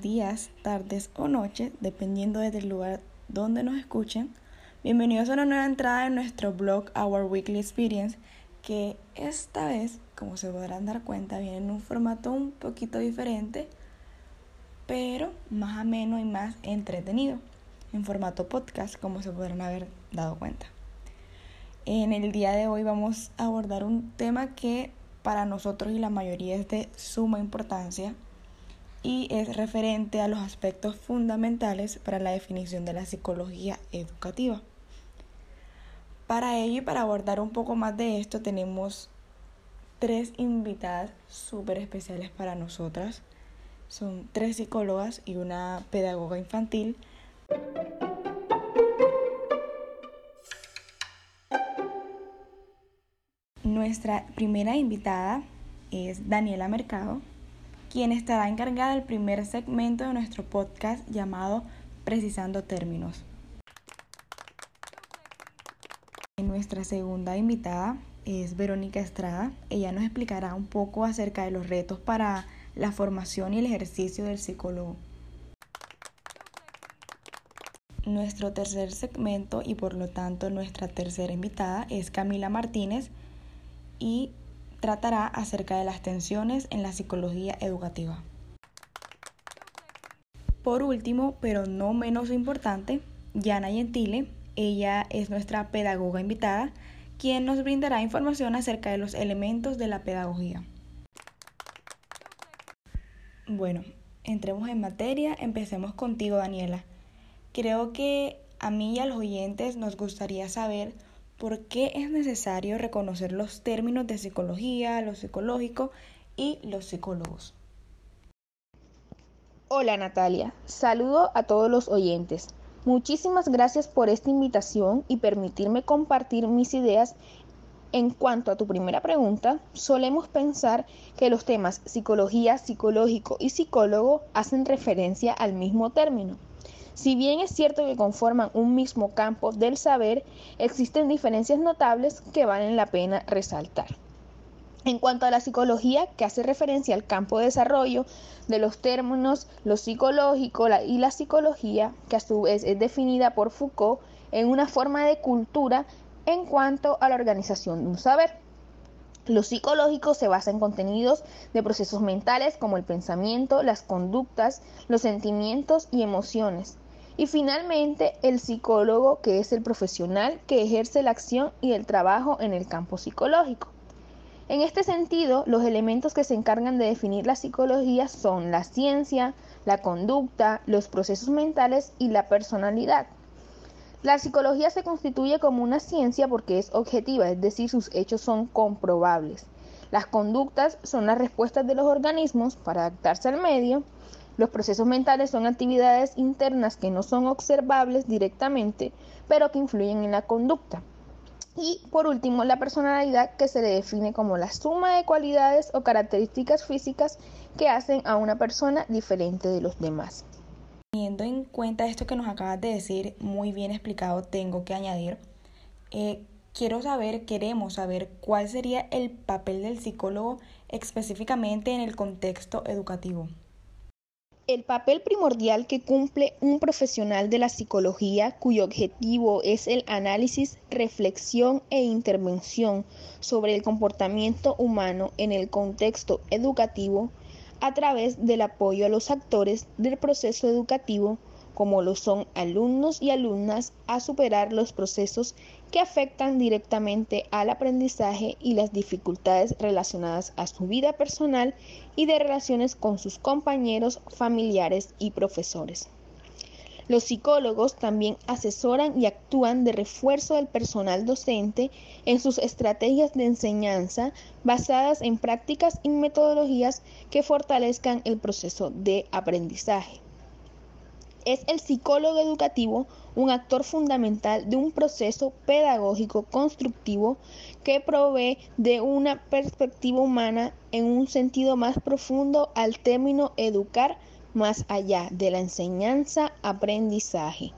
días, tardes o noches, dependiendo del lugar donde nos escuchen. Bienvenidos a una nueva entrada en nuestro blog Our Weekly Experience, que esta vez, como se podrán dar cuenta, viene en un formato un poquito diferente, pero más ameno y más entretenido, en formato podcast, como se podrán haber dado cuenta. En el día de hoy vamos a abordar un tema que para nosotros y la mayoría es de suma importancia y es referente a los aspectos fundamentales para la definición de la psicología educativa. Para ello y para abordar un poco más de esto tenemos tres invitadas súper especiales para nosotras. Son tres psicólogas y una pedagoga infantil. Nuestra primera invitada es Daniela Mercado quien estará encargada del primer segmento de nuestro podcast llamado Precisando Términos. Nuestra segunda invitada es Verónica Estrada. Ella nos explicará un poco acerca de los retos para la formación y el ejercicio del psicólogo. Nuestro tercer segmento y por lo tanto nuestra tercera invitada es Camila Martínez y tratará acerca de las tensiones en la psicología educativa. Por último, pero no menos importante, Yana Gentile, ella es nuestra pedagoga invitada, quien nos brindará información acerca de los elementos de la pedagogía. Bueno, entremos en materia, empecemos contigo Daniela. Creo que a mí y a los oyentes nos gustaría saber por qué es necesario reconocer los términos de psicología, lo psicológico y los psicólogos. Hola Natalia, saludo a todos los oyentes. Muchísimas gracias por esta invitación y permitirme compartir mis ideas. En cuanto a tu primera pregunta, solemos pensar que los temas psicología, psicológico y psicólogo hacen referencia al mismo término. Si bien es cierto que conforman un mismo campo del saber, existen diferencias notables que valen la pena resaltar. En cuanto a la psicología, que hace referencia al campo de desarrollo de los términos lo psicológico y la psicología, que a su vez es definida por Foucault en una forma de cultura en cuanto a la organización de un saber. Lo psicológico se basa en contenidos de procesos mentales como el pensamiento, las conductas, los sentimientos y emociones, y finalmente, el psicólogo, que es el profesional que ejerce la acción y el trabajo en el campo psicológico. En este sentido, los elementos que se encargan de definir la psicología son la ciencia, la conducta, los procesos mentales y la personalidad. La psicología se constituye como una ciencia porque es objetiva, es decir, sus hechos son comprobables. Las conductas son las respuestas de los organismos para adaptarse al medio los procesos mentales son actividades internas que no son observables directamente, pero que influyen en la conducta. Y por último, la personalidad que se le define como la suma de cualidades o características físicas que hacen a una persona diferente de los demás. Teniendo en cuenta esto que nos acabas de decir, muy bien explicado, tengo que añadir, eh, quiero saber, queremos saber cuál sería el papel del psicólogo específicamente en el contexto educativo. El papel primordial que cumple un profesional de la psicología cuyo objetivo es el análisis, reflexión e intervención sobre el comportamiento humano en el contexto educativo a través del apoyo a los actores del proceso educativo como lo son alumnos y alumnas, a superar los procesos que afectan directamente al aprendizaje y las dificultades relacionadas a su vida personal y de relaciones con sus compañeros, familiares y profesores. Los psicólogos también asesoran y actúan de refuerzo del personal docente en sus estrategias de enseñanza basadas en prácticas y metodologías que fortalezcan el proceso de aprendizaje. Es el psicólogo educativo un actor fundamental de un proceso pedagógico constructivo que provee de una perspectiva humana en un sentido más profundo al término educar más allá de la enseñanza-aprendizaje.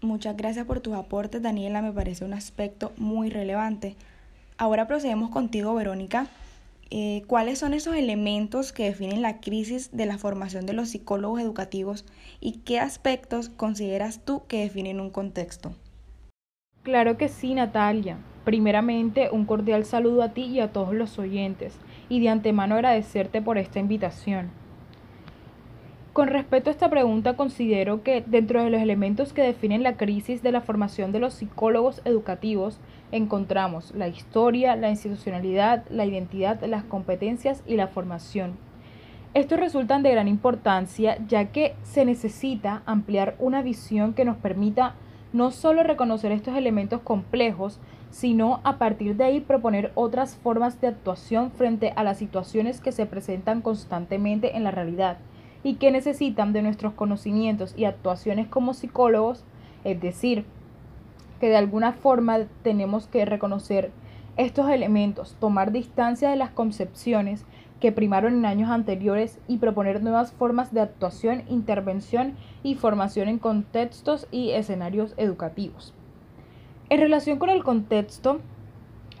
Muchas gracias por tus aportes, Daniela, me parece un aspecto muy relevante. Ahora procedemos contigo, Verónica, eh, ¿cuáles son esos elementos que definen la crisis de la formación de los psicólogos educativos y qué aspectos consideras tú que definen un contexto? Claro que sí, Natalia. Primeramente, un cordial saludo a ti y a todos los oyentes, y de antemano agradecerte por esta invitación. Con respecto a esta pregunta, considero que dentro de los elementos que definen la crisis de la formación de los psicólogos educativos, encontramos la historia, la institucionalidad, la identidad, las competencias y la formación. Estos resultan de gran importancia ya que se necesita ampliar una visión que nos permita no solo reconocer estos elementos complejos, sino a partir de ahí proponer otras formas de actuación frente a las situaciones que se presentan constantemente en la realidad y que necesitan de nuestros conocimientos y actuaciones como psicólogos, es decir, que de alguna forma tenemos que reconocer estos elementos, tomar distancia de las concepciones que primaron en años anteriores y proponer nuevas formas de actuación, intervención y formación en contextos y escenarios educativos. En relación con el contexto,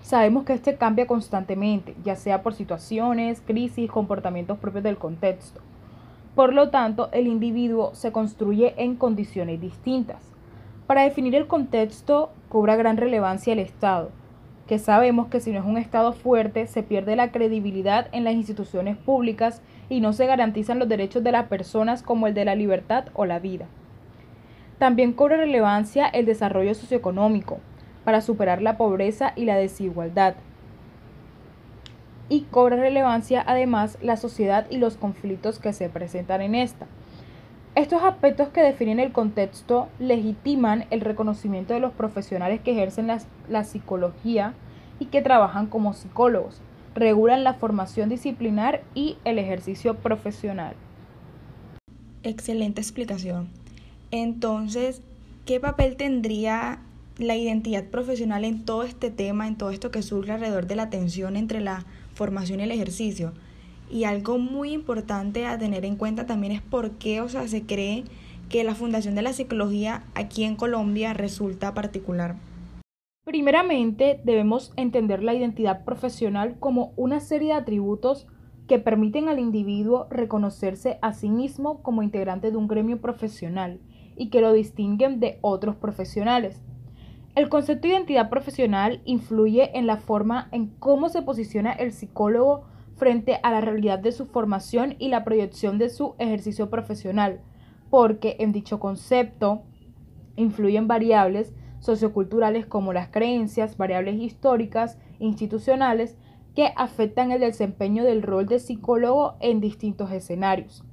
sabemos que este cambia constantemente, ya sea por situaciones, crisis, comportamientos propios del contexto. Por lo tanto, el individuo se construye en condiciones distintas. Para definir el contexto cobra gran relevancia el Estado, que sabemos que si no es un Estado fuerte se pierde la credibilidad en las instituciones públicas y no se garantizan los derechos de las personas como el de la libertad o la vida. También cobra relevancia el desarrollo socioeconómico para superar la pobreza y la desigualdad. Y cobra relevancia además la sociedad y los conflictos que se presentan en esta. Estos aspectos que definen el contexto legitiman el reconocimiento de los profesionales que ejercen la, psicología y que trabajan como psicólogos, regulan la formación disciplinar y el ejercicio profesional. Excelente explicación. Entonces, ¿qué papel tendría la identidad profesional en todo este tema, en todo esto que surge alrededor de la tensión entre la formación y el ejercicio? Y algo muy importante a tener en cuenta también es por qué, o sea, se cree que la Fundación de la Psicología aquí en Colombia resulta particular. Primeramente, debemos entender la identidad profesional como una serie de atributos que permiten al individuo reconocerse a sí mismo como integrante de un gremio profesional y que lo distinguen de otros profesionales. El concepto de identidad profesional influye en la forma en cómo se posiciona el psicólogo frente a la realidad de su formación y la proyección de su ejercicio profesional, porque en dicho concepto influyen variables socioculturales como las creencias, variables históricas, institucionales, que afectan el desempeño del rol de psicólogo en distintos escenarios.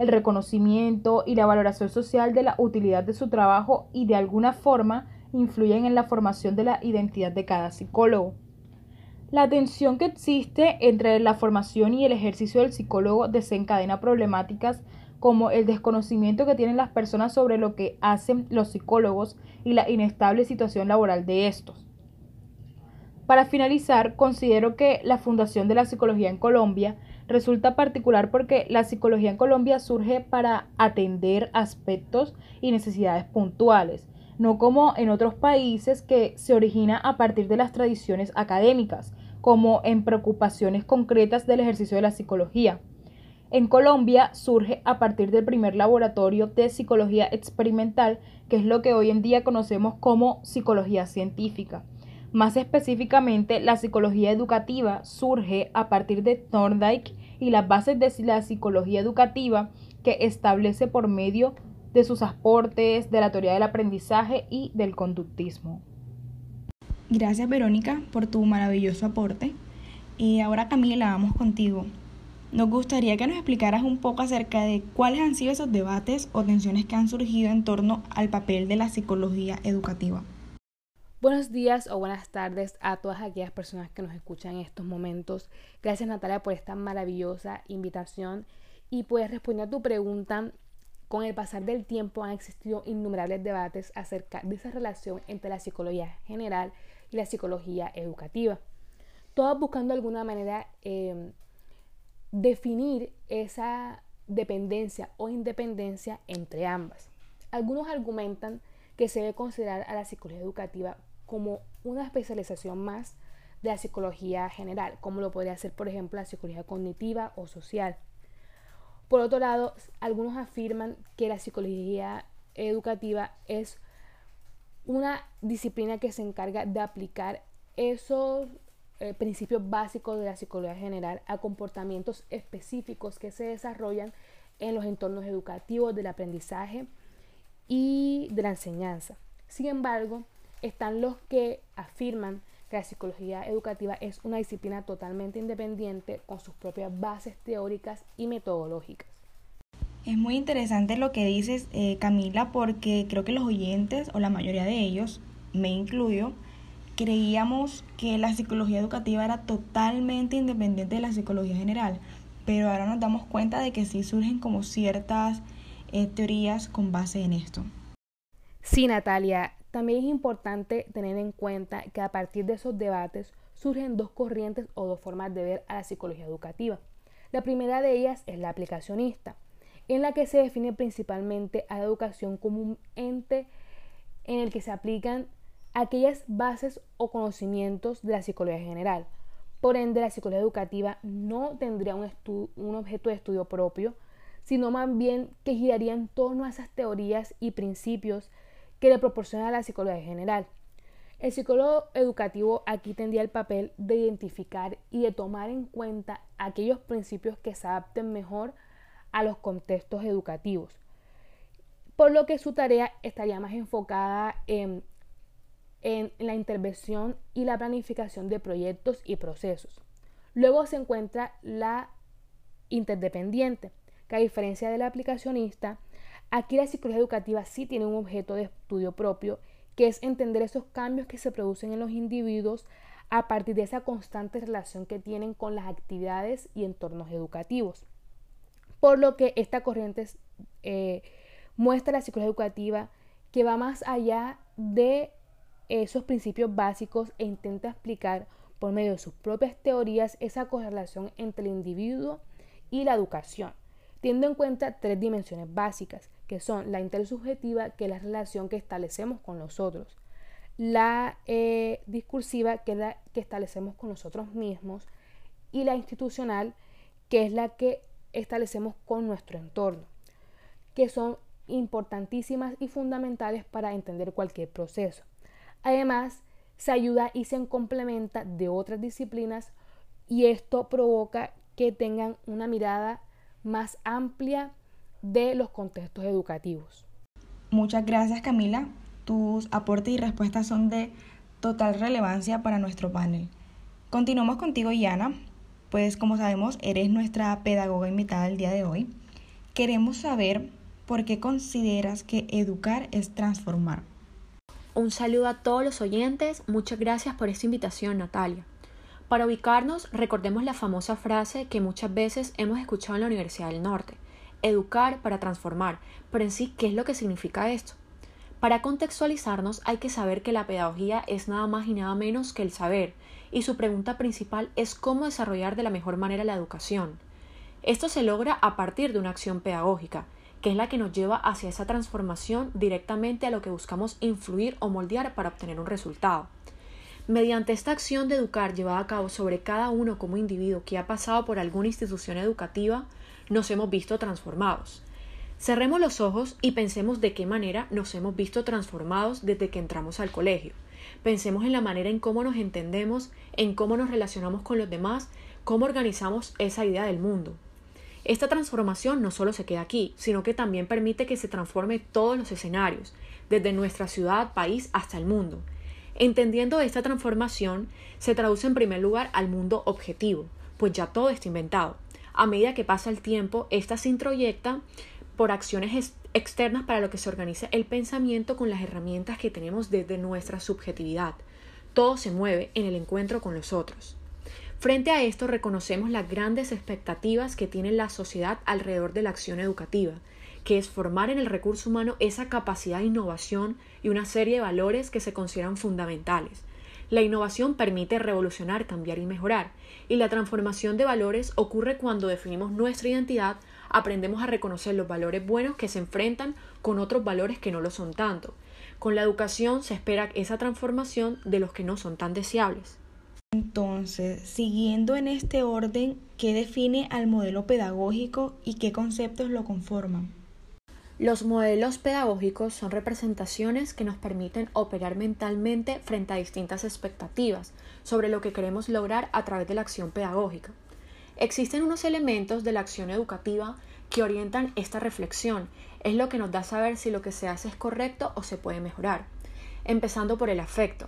El reconocimiento y la valoración social de la utilidad de su trabajo y de alguna forma influyen en la formación de la identidad de cada psicólogo. La tensión que existe entre la formación y el ejercicio del psicólogo desencadena problemáticas como el desconocimiento que tienen las personas sobre lo que hacen los psicólogos y la inestable situación laboral de estos. Para finalizar, considero que la Fundación de la Psicología en Colombia resulta particular porque la psicología en Colombia surge para atender aspectos y necesidades puntuales, no como en otros países que se origina a partir de las tradiciones académicas, como en preocupaciones concretas del ejercicio de la psicología. En Colombia surge a partir del primer laboratorio de psicología experimental, que es lo que hoy en día conocemos como psicología científica. Más específicamente, la psicología educativa surge a partir de Thorndike y las bases de la psicología educativa que establece por medio sus aportes, de la teoría del aprendizaje y del conductismo. Gracias Verónica por tu maravilloso aporte. Y ahora Camila, vamos contigo. Nos gustaría que nos explicaras un poco acerca de cuáles han sido esos debates o tensiones que han surgido en torno al papel de la psicología educativa. Buenos días o buenas tardes a todas aquellas personas que nos escuchan en estos momentos. Gracias Natalia por esta maravillosa invitación y pues responder a tu pregunta. Con el pasar del tiempo han existido innumerables debates acerca de esa relación entre la psicología general y la psicología educativa. Todos buscando de alguna manera em, definir esa dependencia o independencia entre ambas. Algunos argumentan que se debe considerar a la psicología educativa como una especialización más de la psicología general, como lo podría ser, por ejemplo, la psicología cognitiva o social. Por otro lado, algunos afirman que la psicología educativa es una disciplina que se encarga de aplicar esos eh, principios básicos de la psicología general a comportamientos específicos que se desarrollan en los entornos educativos del aprendizaje y de la enseñanza. Sin embargo, están los que afirman la psicología educativa es una disciplina totalmente independiente con sus propias bases teóricas y metodológicas. Es muy interesante lo que dices, eh, Camila, porque creo que los oyentes, o la mayoría de ellos, me incluyo, creíamos que la psicología educativa era totalmente independiente de la psicología general, pero ahora nos damos cuenta de que sí surgen como ciertas eh, teorías con base en esto. Sí, Natalia, también es importante tener en cuenta que a partir de esos debates surgen dos corrientes o dos formas de ver a la psicología educativa. La primera de ellas es la aplicacionista, en la que se define principalmente a la educación como un ente en el que se aplican aquellas bases o conocimientos de la psicología general. Por ende, la psicología educativa no tendría un, un objeto de estudio propio, sino más bien que giraría en torno a esas teorías y principios que le proporciona la psicología general. El psicólogo educativo aquí tendría el papel de identificar y de tomar en cuenta aquellos principios que se adapten mejor a los contextos educativos, por lo que su tarea estaría más enfocada en en la intervención y la planificación de proyectos y procesos. Luego se encuentra la interdependiente, que a diferencia de la aplicacionista, aquí la psicología educativa sí tiene un objeto de estudio propio, que es entender esos cambios que se producen en los individuos a partir de esa constante relación que tienen con las actividades y entornos educativos. Por lo que esta corriente eh, muestra la psicología educativa que va más allá de esos principios básicos e intenta explicar por medio de sus propias teorías esa correlación entre el individuo y la educación, teniendo en cuenta tres dimensiones básicas, que son la intersubjetiva, que es la relación que establecemos con los otros, la eh, discursiva, que es la que establecemos con nosotros mismos, y la institucional, que es la que establecemos con nuestro entorno, que son importantísimas y fundamentales para entender cualquier proceso. Además, se ayuda y se complementa de otras disciplinas y esto provoca que tengan una mirada más amplia de los contextos educativos. Muchas gracias Camila. Tus aportes y respuestas son de total relevancia para nuestro panel. Continuamos contigo, Yana, pues como sabemos, eres nuestra pedagoga invitada el día de hoy. Queremos saber por qué consideras que educar es transformar. Un saludo a todos los oyentes, muchas gracias por esta invitación, Natalia. Para ubicarnos, recordemos la famosa frase que muchas veces hemos escuchado en la Universidad del Norte, educar para transformar, pero en sí, ¿qué es lo que significa esto? Para contextualizarnos hay que saber que la pedagogía es nada más y nada menos que el saber, y su pregunta principal es cómo desarrollar de la mejor manera la educación. Esto se logra a partir de una acción pedagógica, que es la que nos lleva hacia esa transformación directamente a lo que buscamos influir o moldear para obtener un resultado. Mediante esta acción de educar llevada a cabo sobre cada uno como individuo que ha pasado por alguna institución educativa, nos hemos visto transformados. Cerremos los ojos y pensemos de qué manera nos hemos visto transformados desde que entramos al colegio. Pensemos en la manera en cómo nos entendemos, en cómo nos relacionamos con los demás, cómo organizamos esa idea del mundo. Esta transformación no solo se queda aquí, sino que también permite que se transforme todos los escenarios, desde nuestra ciudad, país hasta el mundo. Entendiendo esta transformación, se traduce en primer lugar al mundo objetivo, pues ya todo está inventado. A medida que pasa el tiempo, ésta se introyecta por acciones externas para lo que se organiza el pensamiento con las herramientas que tenemos desde nuestra subjetividad. Todo se mueve en el encuentro con los otros. Frente a esto reconocemos las grandes expectativas que tiene la sociedad alrededor de la acción educativa, que es formar en el recurso humano esa capacidad de innovación y una serie de valores que se consideran fundamentales. La innovación permite revolucionar, cambiar y mejorar, y la transformación de valores ocurre cuando definimos nuestra identidad, aprendemos a reconocer los valores buenos que se enfrentan con otros valores que no lo son tanto. Con la educación se espera esa transformación de los que no son tan deseables. Entonces, siguiendo en este orden, ¿qué define al modelo pedagógico y qué conceptos lo conforman? Los modelos pedagógicos son representaciones que nos permiten operar mentalmente frente a distintas expectativas sobre lo que queremos lograr a través de la acción pedagógica. Existen unos elementos de la acción educativa que orientan esta reflexión, es lo que nos da saber si lo que se hace es correcto o se puede mejorar. Empezando por el afecto.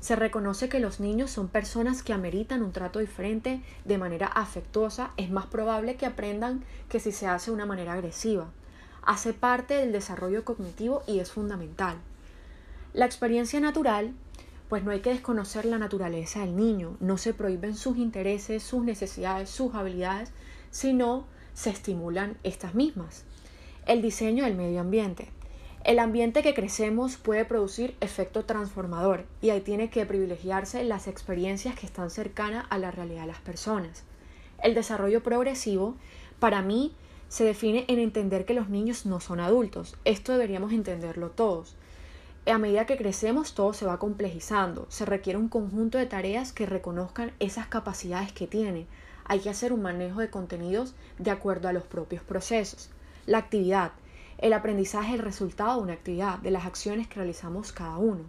Se reconoce que los niños son personas que ameritan un trato diferente de manera afectuosa, es más probable que aprendan que si se hace de una manera agresiva hace parte del desarrollo cognitivo y es fundamental. La experiencia natural, pues no hay que desconocer la naturaleza del niño, no se prohíben sus intereses, sus necesidades, sus habilidades, sino se estimulan estas mismas. El diseño del medio ambiente. El ambiente que crecemos puede producir efecto transformador y ahí tiene que privilegiarse las experiencias que están cercanas a la realidad de las personas. El desarrollo progresivo, para mí, se define en entender que los niños no son adultos. Esto deberíamos entenderlo todos. A medida que crecemos todo se va complejizando, se requiere un conjunto de tareas que reconozcan esas capacidades que tiene. Hay que hacer un manejo de contenidos de acuerdo a los propios procesos. La actividad. El aprendizaje es el resultado de una actividad, de las acciones que realizamos cada uno.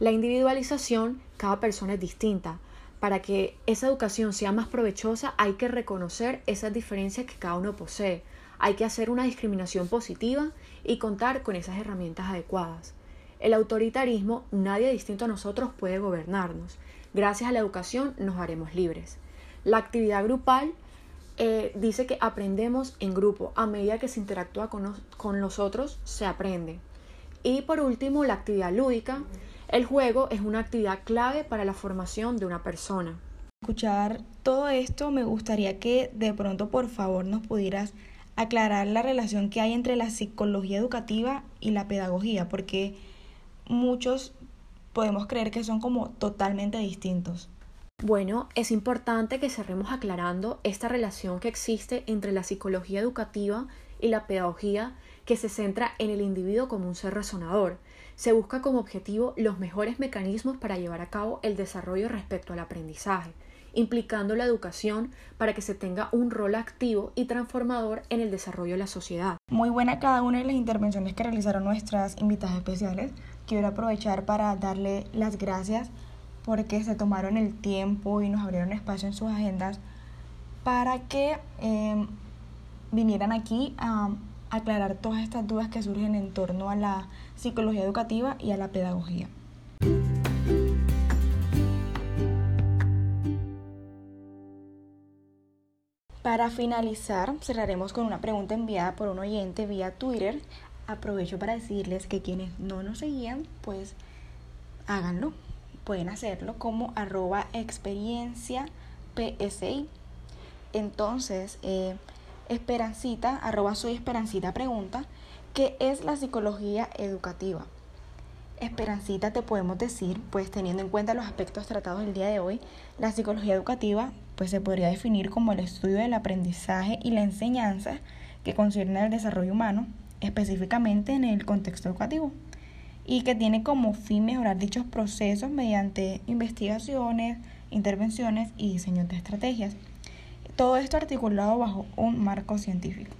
La individualización, cada persona es distinta, para que esa educación sea más provechosa hay que reconocer esas diferencias que cada uno posee. Hay que hacer una discriminación positiva y contar con esas herramientas adecuadas. El autoritarismo, nadie distinto a nosotros puede gobernarnos. Gracias a la educación nos haremos libres. La actividad grupal eh, dice que aprendemos en grupo. A medida que se interactúa con, con los otros, se aprende. Y por último, la actividad lúdica el juego es una actividad clave para la formación de una persona. Escuchar todo esto me gustaría que de pronto por favor nos pudieras aclarar la relación que hay entre la psicología educativa y la pedagogía, porque muchos podemos creer que son como totalmente distintos. Bueno, es importante que cerremos aclarando esta relación que existe entre la psicología educativa y la pedagogía que se centra en el individuo como un ser resonador, se busca como objetivo los mejores mecanismos para llevar a cabo el desarrollo respecto al aprendizaje, implicando la educación para que se tenga un rol activo y transformador en el desarrollo de la sociedad. Muy buena cada una de las intervenciones que realizaron nuestras invitadas especiales. Quiero aprovechar para darle las gracias porque se tomaron el tiempo y nos abrieron espacio en sus agendas para que eh, vinieran aquí a aclarar todas estas dudas que surgen en torno a la psicología educativa y a la pedagogía. Para finalizar, cerraremos con una pregunta enviada por un oyente vía Twitter. Aprovecho para decirles que quienes no nos seguían, pues háganlo. Pueden hacerlo como arroba experiencia PSI. Entonces, eh, Esperancita, arroba soy Esperancita pregunta, ¿qué es la psicología educativa? Esperancita te podemos decir, pues teniendo en cuenta los aspectos tratados el día de hoy, la psicología educativa pues se podría definir como el estudio del aprendizaje y la enseñanza que concierne al desarrollo humano, específicamente en el contexto educativo, y que tiene como fin mejorar dichos procesos mediante investigaciones, intervenciones y diseños de estrategias. Todo esto articulado bajo un marco científico.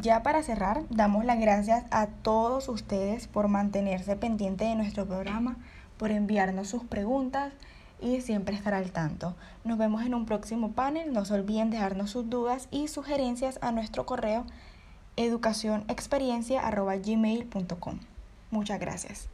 Ya para cerrar, damos las gracias a todos ustedes por mantenerse pendientes de nuestro programa, por enviarnos sus preguntas y siempre estar al tanto. Nos vemos en un próximo panel. No se olviden dejarnos sus dudas y sugerencias a nuestro correo educacionexperiencia.gmail.com. Muchas gracias.